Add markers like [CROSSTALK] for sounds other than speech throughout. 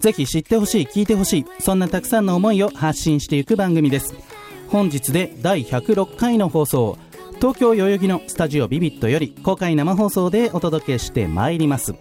ぜひ知ってほしい聞いてほしいそんなたくさんの思いを発信していく番組です。本日で第106回の放送東京代々木のスタジオビビットより公開生放送でお届けしてまいります。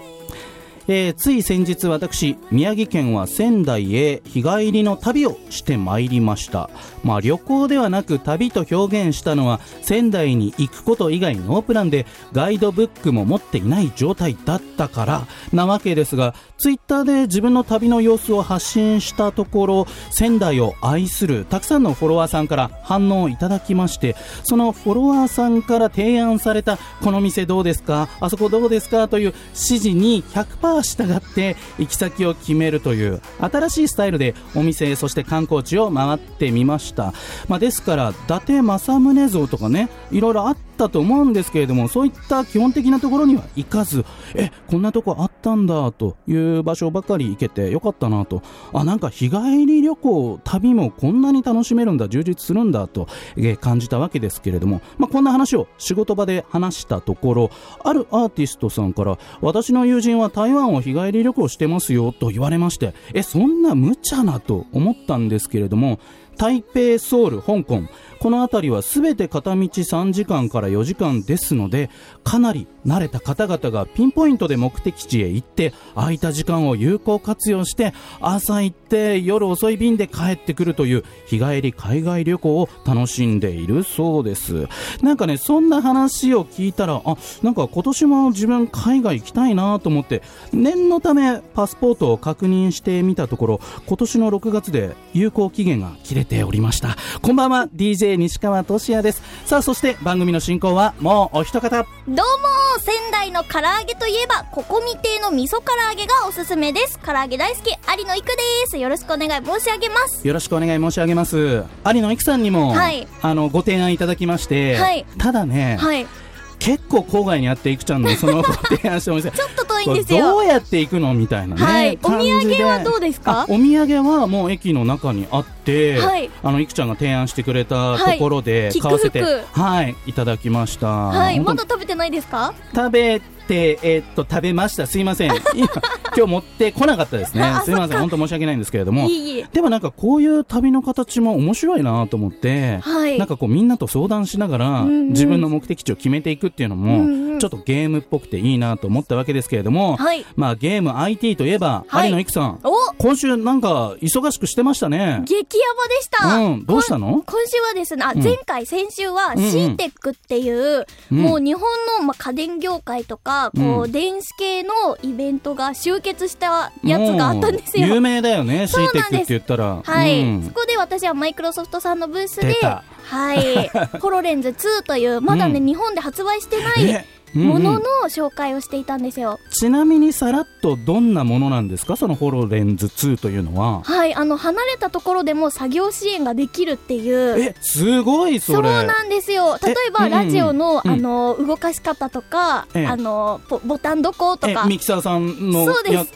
えーつい先日私宮城県は仙台へ日帰りの旅をしてまいりました。まあ旅行ではなく旅と表現したのは仙台に行くこと以外ノープランでガイドブックも持っていない状態だったからなわけですがツイッターで自分の旅の様子を発信したところ仙台を愛するたくさんのフォロワーさんから反応をいただきましてそのフォロワーさんから提案されたこの店どうですか？あそこどうですか？という指示に100%従って行き先を決めるという新しいスタイルでお店そして観光地を回ってみました、まあ、ですから伊達政宗像とかねいろいろあったたと思うんですけれどもそういった基本的なところには行かずえこんなとこあったんだという場所ばかり行けてよかったなと。あなんか日帰り旅行旅もこんなに楽しめるんだ充実するんだと、え感じたわけですけれども、まあ、こんな話を仕事場で話したところあるアーティストさんから私の友人は台湾を日帰り旅行してますよと言われましてえそんな無茶なと思ったんですけれども台北、ソウル、香港この辺りは全て片道3時間から4時間ですのでかなり慣れた方々がピンポイントで目的地へ行って空いた時間を有効活用して朝行って夜遅い便で帰ってくるという日帰り海外旅行を楽しんでいるそうです。なんかねそんな話を聞いたらあなんか今年も自分海外行きたいなと思って念のためパスポートを確認してみたところ今年の6月で有効期限が切れておりました。こんばんは DJ 西川俊也です。さあそして番組の進行はもうお一方。どうも仙台の唐揚げといえばここみ亭の味噌唐揚げがおすすめです。唐揚げ大好き有野育です。よろしくお願い申し上げます。よろしくお願い申し上げます。有野育さんにも、はい。あのご提案いただきまして、はい。ただね、はい結構郊外にあっていくちゃんのそのご提案したお店。[LAUGHS] ちょっと遠いんですよ。どうやって行くのみたいなね、はい。お土産はどうですか？あお土産はもう駅の中にあって、はい。あのいくちゃんが提案してくれたところではい。買わせて、キックはいいただきました。はい。まだ食べてないですか？食べてえーっと食べました。すいません。[LAUGHS] 今今日持ってこなかったですね。[LAUGHS] あすいません。本当申し訳ないんですけれども。でもなんかこういう旅の形も面白いなと思って、はい。なんかこうみんなと相談しながら、んうん。自分の目的地を決めていくっていうのも、うんうん。ちょっとゲームっぽくていいなと思ったわけですけれども、はい。まあゲーム IT といえば、はい。有野育さん、お！今週なんか忙しくしてましたね。激ヤバでした、うん、どうしたの？今週はですね、あ、うん。前回、先週は、うんうん CTEC っていう、うん。もう日本の、まあ、家電業界とか、こう、うん。電子系のイベントが集結したやつがあったんですよ。有名だよね、そうなん CTEC です。って言ったら。はい、うん。そこで私はマイクロソフトさんのブースではい、ホロレンズ2という、まだね、うん。日本で発売してないものの紹介をしていたんですよ。ちなみにさらっとどんなものなんですか？そのホロレンズ2というのは。はい、あの、離れたところでも作業支援ができるっていう。え、すごいそそうれ。なんですよ。例えうんうんばラジオの、うんあの動かし方とか、ええあのボボタンどことえかミキサーさんの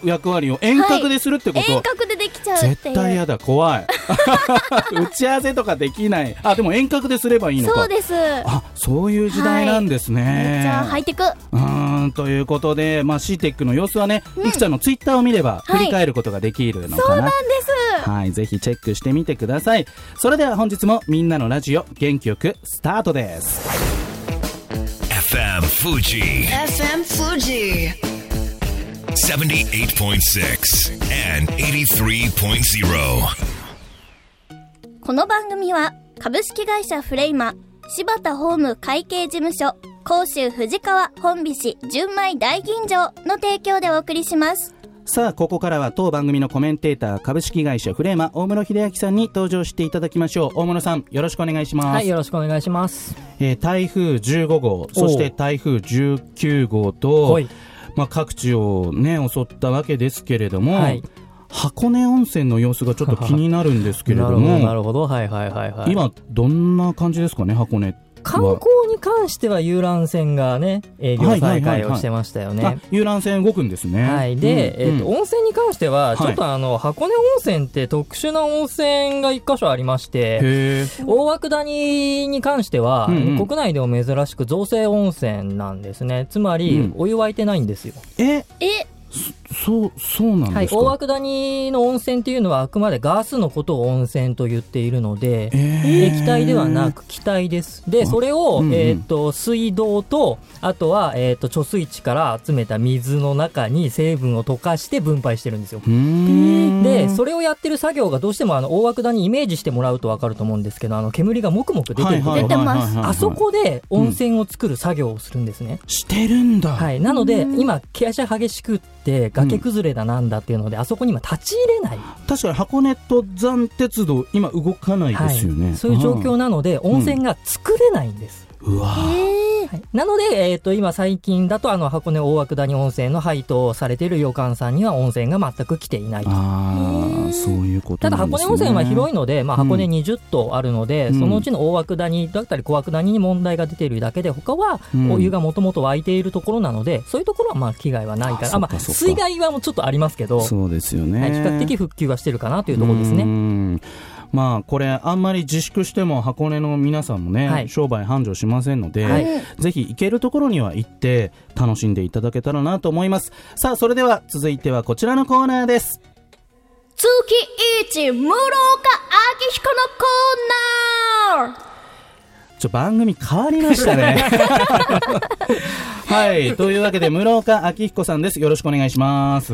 役割を遠隔でするってこと、遠隔でできちゃう。絶対嫌だ怖い [LAUGHS] 打ち合わせとかできないあでも遠隔ですればいいのかそうです。あそういう時代なんですね、めっちゃハイテク。うーんということで、まあ、CTEC の様子はね、いくちゃんのツイッターを見ればはい振り返ることができるのかな、そうなんです。はい、ぜひチェックしてみてください。それでは本日もみんなのラジオ元気よくスタートです。FM Fuji FM Fuji. 78.6 and 83.0. この番組は株式会社フレイマ、柴田ホーム会計事務所、甲州藤川本菱純米大吟醸の提供でお送りします。さあ、ここからは当番組のコメンテーター、株式会社フレーマ、大室秀明さんに登場していただきましょう。大室さん、よろしくお願いします。はい、よろしくお願いします。えー台風15号、そして台風19号とはい、まあ、各地をね、襲ったわけですけれども、はい箱根温泉の様子がちょっと気になるんですけれど [LAUGHS] なるほど、なも、るほど。はいはいはいはい。今、どんな感じですかね、箱根は。観光に関しては遊覧船がね、営業再開をしてましたよね。あ遊覧船動くんですね。はい。で、うんえっ、と、温泉に関しては、はいちょっとあの、箱根温泉って特殊な温泉が一箇所ありまして。大涌谷に関しては、うんうん国内でも珍しく造成温泉なんですね。つまり、うんお湯沸いてないんですよ。え、え、そう、そうなんはい。ですか？大涌谷の温泉っていうのはあくまでガスのことを温泉と言っているので、えー液体ではなく気体です。で、それを、うんうんえっ、と、水道と、あとは、えっ、と、貯水池から集めた水の中に成分を溶かして分配してるんですよ。うーんで、それをやってる作業がどうしてもあの、大涌谷にイメージしてもらうとわかると思うんですけど、あの、煙がもくもく出てるとこあそこで温泉を作る作業をするんですね。してるんだ。はい。なので、今、傾斜激しくって、崖崩れだなんだっていうので、あそこに今立ち入れない。確かに箱根登山鉄道、今動かないですよね。そういう状況なので、温泉が作れないんです。うんうわはい、なので、えっ、と、今最近だと、あの、箱根大涌谷温泉の配当されている旅館さんには温泉が全く来ていないと。ああ、そういうことただなんですね。箱根温泉は広いので、まあ、うん箱根20棟あるので、うんそのうちの大涌谷だったり小涌谷に問題が出ているだけで、他はうんお湯がもともと湧いているところなので、そういうところはまあ被害はないから、ああまあ、水害はもうちょっとありますけど、そうですよね。はい、比較的復旧はしてるかなというところですね。ね。まあ、これ、あんまり自粛しても箱根の皆さんもね、はい商売繁盛しませんので、はいぜひ行けるところには行って楽しんでいただけたらなと思います。さあ、それでは続いてはこちらのコーナーです。月一、室岡明彦のコーナーちょ、番組変わりましたね。[LAUGHS] はい。というわけで、室岡明彦さんです。よろしくお願いします。ど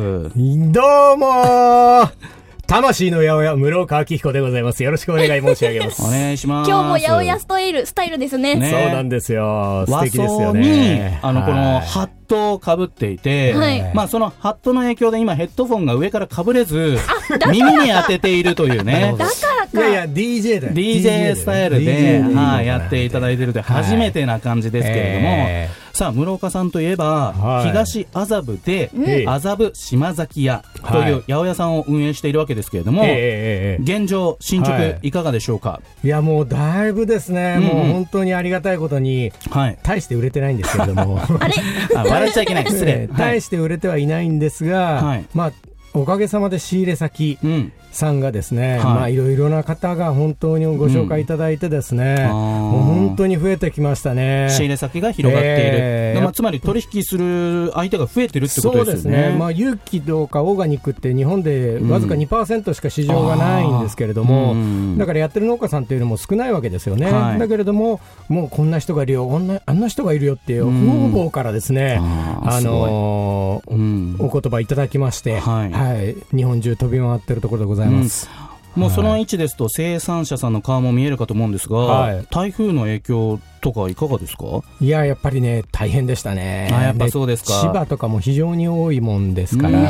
うもー魂の八百屋、室岡明彦でございます。よろしくお願い申し上げます。[LAUGHS] お願いします。今日も八百屋スタイル、スタイルですね。ねそうなんですよ。素和敵ですよね。、あの、このはいハットをかぶっていて、はいまあ、そのハットの影響で今ヘッドフォンが上からかぶれず、耳に当てているというね。だからか。いやいや、DJ だよ。DJ スタイルで、はい、やっていただいているという初めてな感じですけれども、えさあ、室岡さんといえば、はい東麻布で、ええ麻布島崎屋という八百屋さんを運営しているわけですけれども、えええええ現状、進捗、はいい、かがでしょうか？えいや、もうだいぶですね、うんうんもう本当にありがたいことに、はい。大して売れてないんですけれども。[LAUGHS] あれ？あ、笑っちゃいけない。失礼え。え大して売れてはいないんですが、はいまあ、おかげさまで仕入れ先うん。さんがですね、はい。まあいろいろな方が本当にご紹介いただいてですね、あーもう本当に増えてきましたね。仕入れ先が広がっている。ええまあ、つまり取引する相手が増えてるってことそうですよね。ですね、まあ、有機とかオーガニックって日本でわずか2%しか市場がないんですけれども、うん。だからやってる農家さんっていうのも少ないわけですよね、はい。だけれども、もうこんな人がいるよ、こんなあんな人がいるよっていううん。方々からですね、ああーすごい。のーうん。お言葉いただきまして、はい。日本中飛び回ってるところでございます。もうその位置ですと生産者さんの顔も見えるかと思うんですが、はい。台風の影響とかいかがですか？いや、やっぱりね、大変でしたね。あやっぱそうですか。千葉とかも非常に多いもんですから、うん。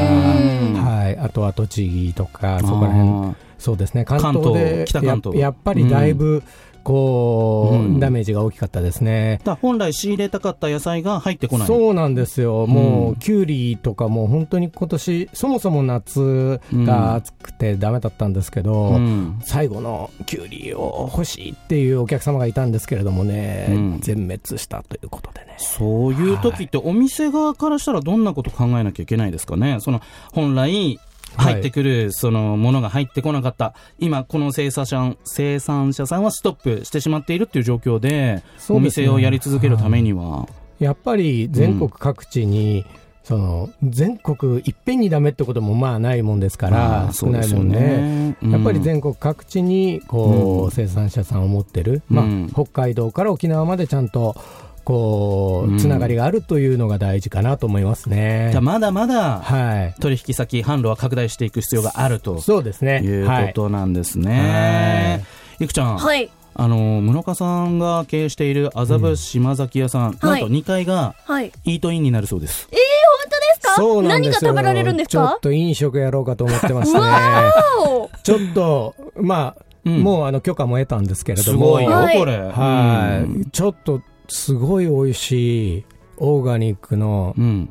はい、あとは栃木とか、そこら辺。あそうですね、関関東で東北関東。ややっぱりだいぶ、こう、うん。ダメージが大きかったですね。ーだから本来仕入れたかった野菜が入ってこない。そうなんですよ、もうん。う、きゅうりとかも本当に今年そもそも夏が暑くてダメだったんですけど、うん。最後のきゅうりを欲しいっていうお客様がいたんですけれどもね、うん。全滅したということでね。そういう時ってお店側からしたらどんなこと考えなきゃいけないですかね？その本来入ってくるそのものが入ってこなかった、今この生産者生産者さんはストップしてしまっているっていう状況でですね。店をやり続けるためには、やっぱり全国各地に、その全国いっぺんにダメってこともまあないもんですかあら、ー少ないもんで、ね。うん。やっぱり全国各地にこう、うん。生産者さんを持ってる、まあうん。北海道から沖縄までちゃんとこうんうつながりがあるというのが大事かなと思いますねじゃあ。まだまだはい、取引先、販路は拡大していく必要があるとそうですね。いうはいことなんですね。いくちゃん、はい。あの室岡さんが経営している麻布島崎屋さん、なんと2階がはい。イートインになるそうです。えー、本当ですか？そうなんですよ何が食べられるんですちょっかと飲食やろうかと思ってましたね。ちょっと、まあ、うんもうあの許可も得たんですけれすども。ごいよ、はいこれ。はい、うんちょっと、すごい美味しい、オーガニックのうん。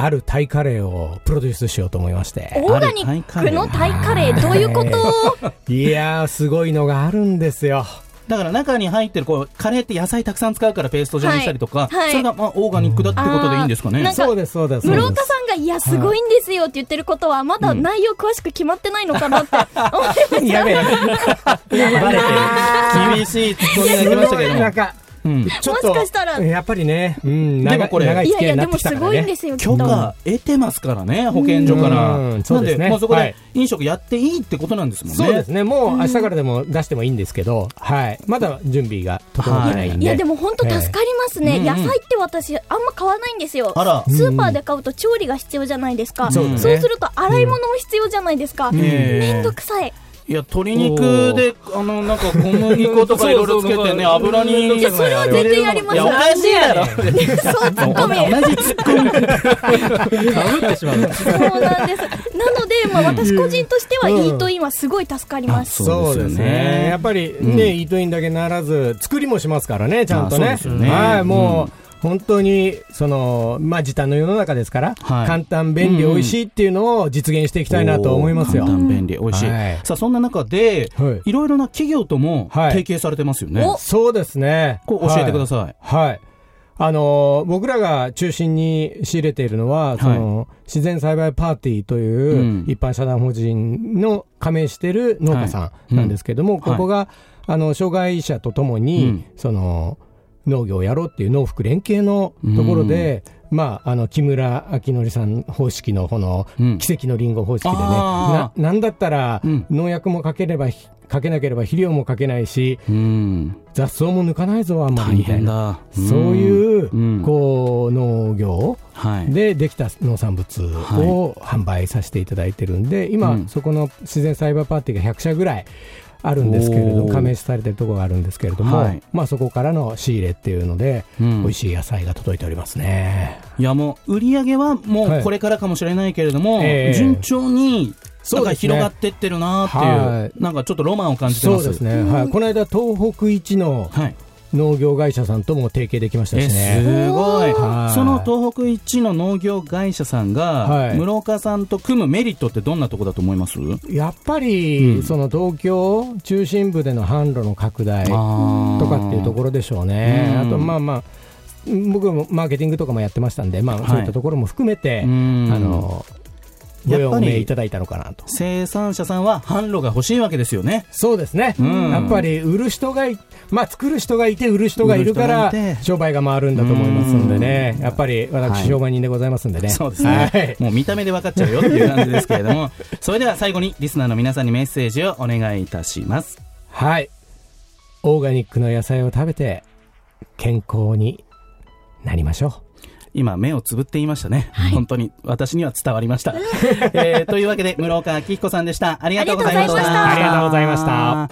あるタイカレーをプロデュースしようと思いまして。オーガニックのタイカレー、どういうこと？[LAUGHS] いやー、すごいのがあるんですよ。だから中に入ってるこうカレーって野菜たくさん使うからペースト状にしたりとか、はいはいそれがまあオーガニックだってことでいいんですかね？そうです、そうです。室岡さんが、いや、すごいんですよって言ってることは、まだ内容詳しく決まってないのかなって思いました。[LAUGHS] やべえ。[LAUGHS] バレてる厳しいツッコミが来ましたけれどもなんか、うんちょっと、もしかしたらやっぱりね、うん、長いでもこれいやいや、でもす。ごいんですよ。許可得てますからね保健所からうんそうですねそこではい飲食やっていいってことなんですもんねそうですね、もう明日からでも出してもいいんですけど、はい、まだ準備が整ってないんで。いや、でも本当助かりますね。ええ野菜って私、あんま買わないんですよ。スーパーで買うと調理が必要じゃないですか。そうすると洗い物も必要じゃないですか。ええめんどくさい。いや鶏肉であのなんか小麦粉とかいろいろ [LAUGHS] つけてね油にいや、それは全然やります。いやおかしいだろ。そう、ツッコミ。同じツッコミかぶってしまう。そうなんです。なので、まあ私個人としては、うんイートインはすごい助かります。そうですよね。やっぱりうん。ね、イートインだけならず、作りもしますからね、ちゃんとね。はい、もう、うん本当に、その、まあ、時短の世の中ですから、はい。簡単、便利、うん美味しいっていうのを実現していきたいなと思いますよ。簡単便利美味しい、はい。さあそんな中で、はい。いろいろな企業ともはい。提携されてますよね、お。そうですね。これ教えてください、はい。はい。あのー僕らが中心に仕入れているのは、その、自然栽培パーティーという、うん。一般社団法人の加盟している農家さんなんですけども、うん。ここが、あの、障害者とともに、うん。その、農業をやろうっていう農福連携のところで、まあ、あの、木村明則さん方式の、この、うん。奇跡のリンゴ方式でね、あな、なんだったら、うん。農薬もかければ、かけなければ肥料もかけないし、うん。雑草も抜かないぞ、あんまり大みたいな。変だ。そういう、うん。こう、農業はい。でできた農産物を販売させていただいてるんで、今、うん。そこの自然栽培パーティーが100社ぐらいあるんですけれど加盟されてるところがあるんですけれども、はい。まあそこからの仕入れっていうので、うん。美味しい野菜が届いておりますね。いやもう売り上げはもはい。うこれからかもしれないけれども、ええ。順調になんね広がってってるなっていうはい。なんかちょっとロマンを感じてます。そうですね。はい。この間、東北一のはい農業会社さんとも提携できましたえしね。すごい。はい。その東北一の農業会社さんが、はい。室岡さんと組むメリットってどんなとこだと思います？やっぱり、うん。その東京中心部での販路の拡大とかっていうところでしょうね。うん。あと、まあまあ、僕もマーケティングとかもやってましたんで、まあ、はい。そういったところも含めて、うん。あの、ごやっいただいたのかなと。生産者さんは販路が欲しいわけですよねそうですね。うんやっぱり売る人がい、まあ作る人がいて売る人がいるから商売が回るんだと思いますんでね。うんやっぱりはい私商売人でございますんでね。そうですね、はい。もう見た目で分かっちゃうよっていう感じですけれども [LAUGHS] それでは最後にリスナーの皆さんにメッセージをお願いいたしますはい。オーガニックの野菜を食べて健康になりましょう。今目をつぶって言いましたね、本当に私には伝わりました、[LAUGHS] えーというわけで室岡明彦さんでした。ありがとうございました。ありがとうございました。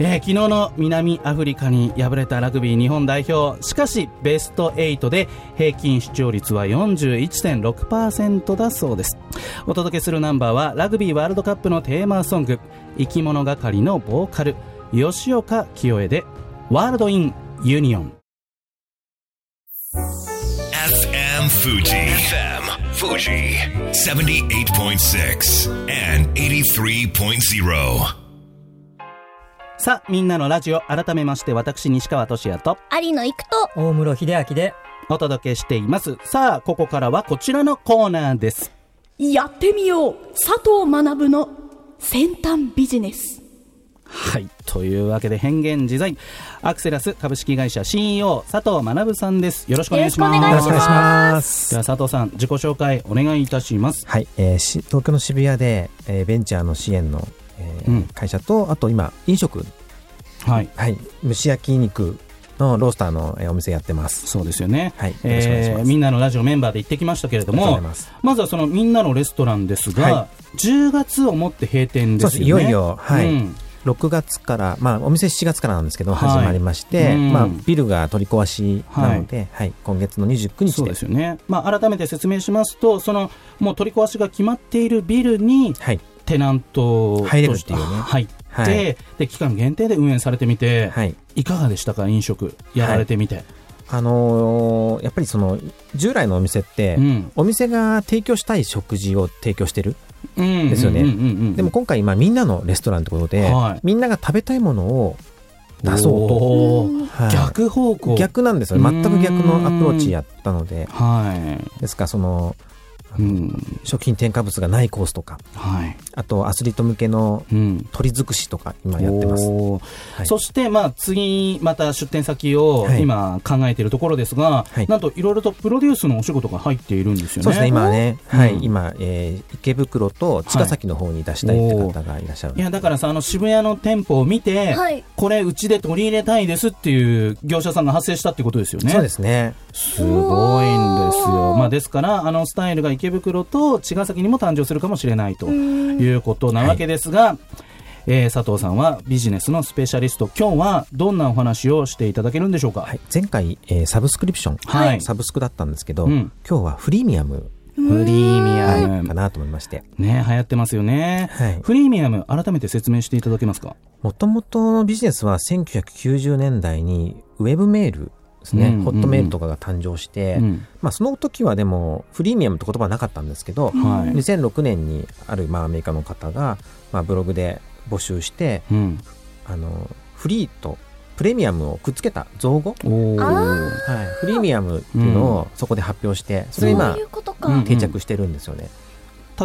えー昨日の南アフリカに敗れたラグビー日本代表。しかしベスト8で平均視聴率は41.6%だそうです。お届けするナンバーはラグビーワールドカップのテーマソング。生き物係のボーカル吉岡聖恵で World in Union FM Fuji. FM Fuji. 78.6 and 83.0. さあみんなのラジオ改めまして私西川俊也と有野行くと、大室秀明で、お届けしていますさあここからはこちらのコーナーですやってみよう佐藤学の先端ビジネスはい。というわけで変幻自在。アクセラス株式会社 CEO 佐藤学さんです。よろしくお願いします。よろしくお願いしますでは佐藤さん、自己紹介お願いいたします。はい、えーし東京の渋谷で、えーベンチャーの支援の、えーうん会社とあと今飲食、はい。はい、蒸し焼き肉のロースターの、えーお店やってますそうですよね。はいよろしくお願いしますえーみんなのラジオメンバーで行ってきましたけれどもざいます、まずはそのみんなのレストランですが、は10月をもって閉店でそうですすよね。いよいよ、はいうん6月から、まあ、お店7月からなんですけどはい。始まりまして、うん。まあ、ビルが取り壊しなので、はい今月の29日そうでですよね。まあ、改めて説明しますと、その、もう取り壊しが決まっているビルに、はい。テナントとして入れるってい。うね入って、はい。で期間限定で運営されてみて、はい。いかがでしたか？飲食やられてみて、あのーやっぱりその、従来のお店って、うん。お店が提供したい食事を提供してる。うんですよねでも今回、まあみんなのレストランってことで、はい。みんなが食べたいものを出そうと。はい。逆方向。逆なんですよ。全く逆のアプローチやったので、はですからその、い、うん、食品添加物がないコースとか、はい、あとアスリート向けのうん、鶏尽くしとか今やってます。はい。そして、まあ、次、また出店先をはい。今考えているところですが、はい。なんといろいろとプロデュースのお仕事が入っているんですよね。そうですね、今はね、はい、うん。今、えー池袋と茅ヶ崎の方に出したいって方がいらっしゃる。いやだからさあの渋谷の店舗を見て、はい。これうちで取り入れたいですっていう業者さんが発生したってことですよね。そうですね。すごいんですよ。まあ、ですから、あのスタイルが池袋と茅ヶ崎にも誕生するかもしれないということなわけですが、えー佐藤さんはビジネスのスペシャリスト、今日はどんなお話をしていただけるんでしょうか？はい、前回、えーサブスクリプション、はいサブスクだったんですけど、うん今日はフリーミアムフリーミアム。かなと思いまして、ね、流行ってますよね。はいフリーミアム、改めて説明していただけますか？もともとのビジネスは1990年代にウェブメールですね、うんうんうん。ホットメールとかが誕生して、うん。まあ、その時はでもフリーミアムって言葉はなかったんですけど、はい。2006年にあるまあアメリカの方が、まあ、ブログで募集してうん。あのフリーとプレミアムをくっつけた造語、はい、フリーミアムっていうのをそこで発表して、それ今定着してるんですよね。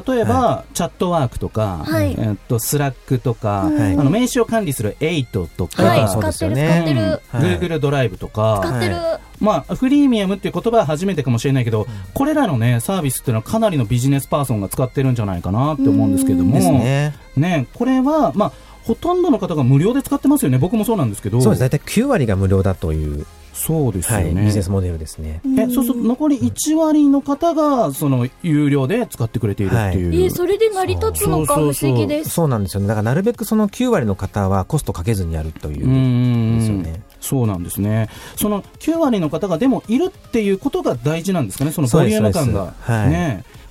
例えば、チャットワークとか、はい。えっと、スラックとか、はいあの名刺を管理する8とか、はいそうですよ使ってる。使ねってる、ドライブとか、使ってる、はまあ、フリーミアムっていう言葉は初めてかもしれないけど、これらのね、サービスっていうのはかなりのビジネスパーソンが使ってるんじゃないかなって思うんですけども、ですね。ね、これは、まあ、ほとんどの方が無料で使ってますよね。僕もそうなんですけど。そうです。大体9割が無料だという、そうですよはい、ビね。ジネスモデルですね。え、そうすると残り1割の方が、その、有料で使ってくれているっていう。えーそれで成り立つのか不思議ですそうなんですよね。だからなるべくその9割の方はコストかけずにやるというう。んですよねそうなんですね。その9割の方がでもいるっていうことが大事なんですかね、そのボリューム感が。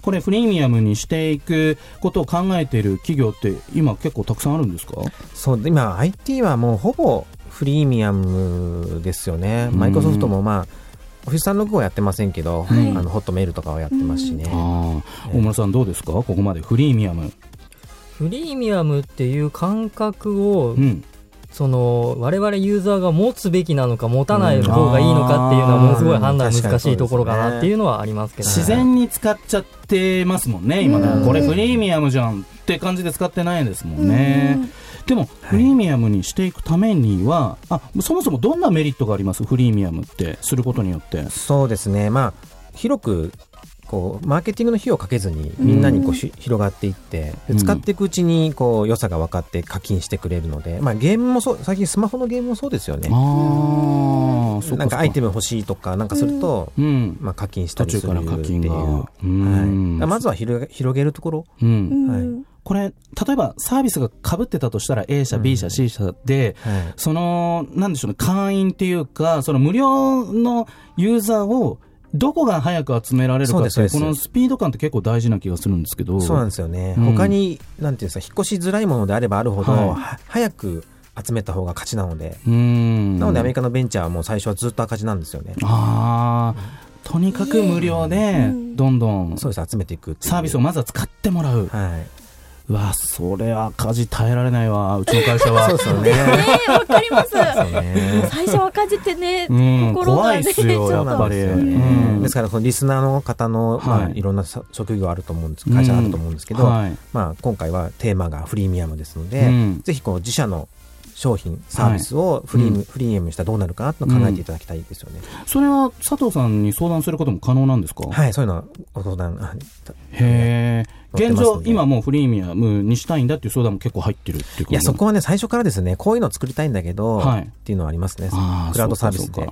これフリーミアムにしていくことを考えている企業って今結構たくさんあるんですか？そう、今 IT はもうほぼフリーミアムですよね。マイクロソフトもまあ、オフィス365はやってませんけど、はいあのホットメールとかはやってますしね。大村さんどうですか？ここまでフリーミアム。フリーミアムっていう感覚を、うん。その我々ユーザーが持つべきなのか持たない方がいいのかっていうのはものすごい判断うん難しいところかなっていうのはありますけど、自然に使っちゃってますもんね、今うんね。これフリーミアムじゃんって感じで使ってないですもんね。でも、フリーミアムにしていくためには、あ、そもそもどんなメリットがあります？フリーミアムって、することによって。そうですね。まあ、広く、こう、マーケティングの費用をかけずに、みんなにこう、ひ広がっていって、使っていくうちに、こう、良さが分かって課金してくれるので、まあ、ゲームもそう、最近スマホのゲームもそうですよね。あなんかアイテム。ム欲しいとか、なんかすると、うん。まあ、課金したりするっていう。から課金が。うはい、ん。まずは広げ広げるところ、うん。はいこれ、例えばサービスが被ってたとしたら A 社、うん B 社、C 社で、はい、その、なんでしょうね、会員っていうか、その無料のユーザーを、どこが早く集められるかってこのスピード感って結構大事な気がするんですけど。そうなんですよね、うん他に、なんていうんですか、引っ越しづらいものであればあるほど、はいは早く集めた方が勝ちなので、うん。なのでアメリカのベンチャーはもう最初はずっと赤字なんですよね。ああ、とにかく無料で、どんどんそうです、集めていくサービスをまずは使ってもらう。はい。うわ、それ赤字耐えられないわ、うちの会社は。[LAUGHS] そうですよね。ねえわかりますそうね。最初赤字ってね、うん、心がね怖いっすよ、やっぱり。ねうんですから、このリスナーの方の、まあ、はいいろんなさ職業あると思うんです、会社あると思うんですけど、はいまあ、今回はテーマがフリーミアムですので、うんぜひこう自社の商品、サービスをフリー,、うんフリーミアムにしたらどうなるかなっていうのを考えていただきたいですよね。それは佐藤さんに相談することも可能なんですか？はい、そういうのはご相談、あへえ。現状、今もうフリーミアムにしたいんだっていう相談も結構入ってるっていういや、そこははね、最初からですね、こういうのを作りたいんだけど、はい。っていうのはありますね。クラウドサービスで。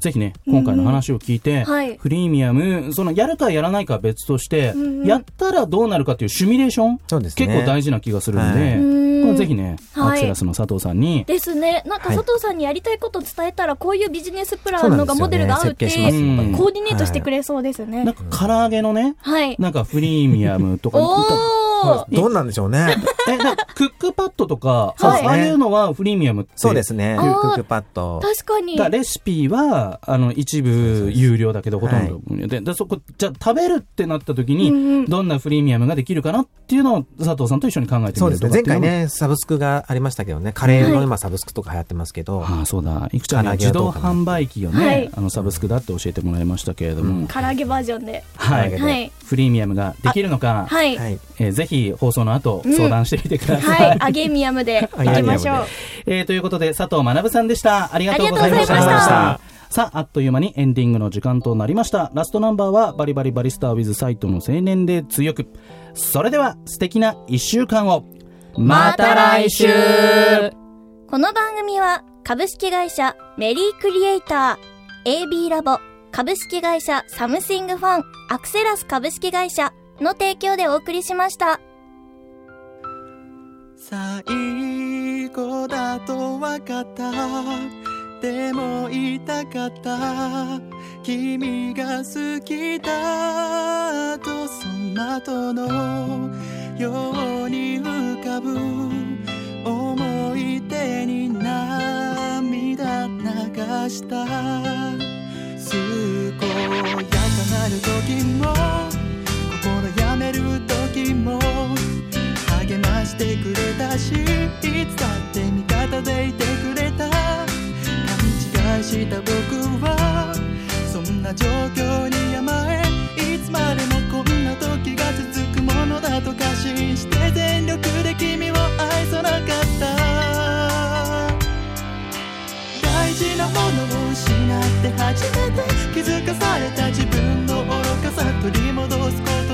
ぜひね、今回の話を聞いて、はい。フリーミアム、そのやるかやらないかは別として、うんやったらどうなるかっていうシミュレーション、そうですね。結構大事な気がするんはで、うんこれぜひね、はい。アクセラスの佐藤さんに、ですね。なんかはい。佐藤さんにやりたいこと伝えたら、こういうビジネスプランのがモデルが合うって、設計します。ん。でコーディネートしてくれそうですね。なんか唐揚げのね、はい。なんかフリーミアムとか、どうなんでしょうね。え、クックパッドとか、ああいうのはフリーミアムって。そうですね。クックパッド。確かに。レシピは、あの、一部有料だけど、ほとんど無料で。で、そこ、じゃあ食べるってなった時に、どんなフリーミアムができるかなっていうのを佐藤さんと一緒に考えてみるそうですね。前。回ね、サブスクがありましたけどね、カレーの今サブスクとか流行ってますけど、ああ、そうだ。いくちゃん自動販売機をね、はいあの、サブスクだって教えてもらいましたけれども、唐揚げバージョンで。はい。フリーミアムができるのか、はい。はい。えーぜひ放送の後、うん相談してみてください。はい。アゲミアムで行きましょう。えーということで、佐藤学さんでした。ありがとうございました。さあ、あっという間にエンディングの時間となりました。ラストナンバーは、バリバリバリスター with サイトの青年で強く。それでは、素敵な一週間を。また来週この番組は株式会社メリークリエイター AB ラボ株式会社サムシングファンアクセラス株式会社の提供でお送りしました。最後だと分かった。でも言いたかった。君が好きだとその後のように浮かぶ。思い出に涙流した。健やかなる時もる時も励ましてくれたしいつだって味方でいてくれた。勘違いした僕はそんな状況に甘えいつまでもこんな時が続くものだと過信して全力で君を愛さなかった。大事なものを失って初めて気づかされた自分の愚かさ取り戻すこと